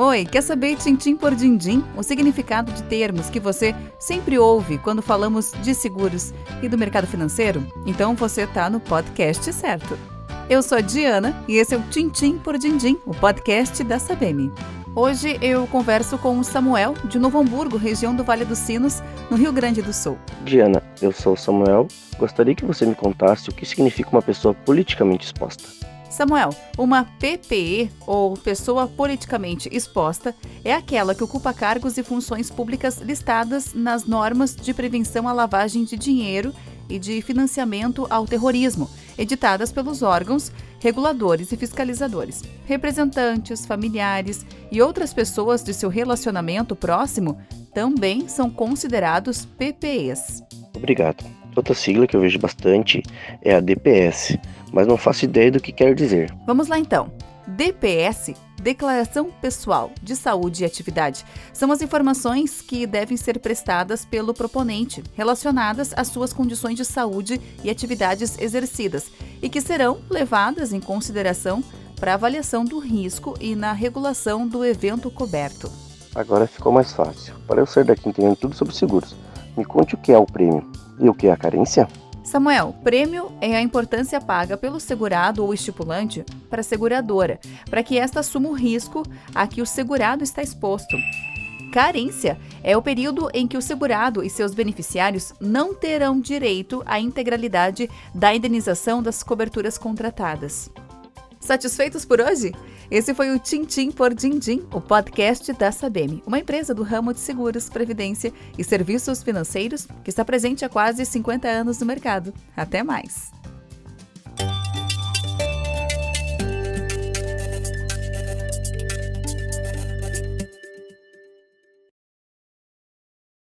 Oi, quer saber tintim por dindim, o significado de termos que você sempre ouve quando falamos de seguros e do mercado financeiro? Então você está no podcast certo. Eu sou Diana e esse é o Tintim por Dindim, o podcast da Sabem. Hoje eu converso com o Samuel, de Novo Hamburgo, região do Vale dos Sinos, no Rio Grande do Sul. Diana, eu sou o Samuel. Gostaria que você me contasse o que significa uma pessoa politicamente exposta. Samuel, uma PPE, ou pessoa politicamente exposta, é aquela que ocupa cargos e funções públicas listadas nas normas de prevenção à lavagem de dinheiro e de financiamento ao terrorismo, editadas pelos órgãos reguladores e fiscalizadores. Representantes, familiares e outras pessoas de seu relacionamento próximo também são considerados PPEs. Obrigado. Outra sigla que eu vejo bastante é a DPS, mas não faço ideia do que quer dizer. Vamos lá então. DPS, Declaração Pessoal de Saúde e Atividade, são as informações que devem ser prestadas pelo proponente relacionadas às suas condições de saúde e atividades exercidas e que serão levadas em consideração para avaliação do risco e na regulação do evento coberto. Agora ficou mais fácil. Para eu sair daqui entendendo tudo sobre seguros, me conte o que é o prêmio e o que é a carência? Samuel, prêmio é a importância paga pelo segurado ou estipulante para a seguradora, para que esta assuma o risco a que o segurado está exposto. Carência é o período em que o segurado e seus beneficiários não terão direito à integralidade da indenização das coberturas contratadas. Satisfeitos por hoje? Esse foi o Tintim por Dindim, o podcast da Sabem, uma empresa do ramo de seguros, previdência e serviços financeiros que está presente há quase 50 anos no mercado. Até mais!